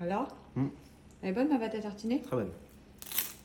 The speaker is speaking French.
Alors hmm. Elle est bonne ma pâte à tartiner? Très bonne.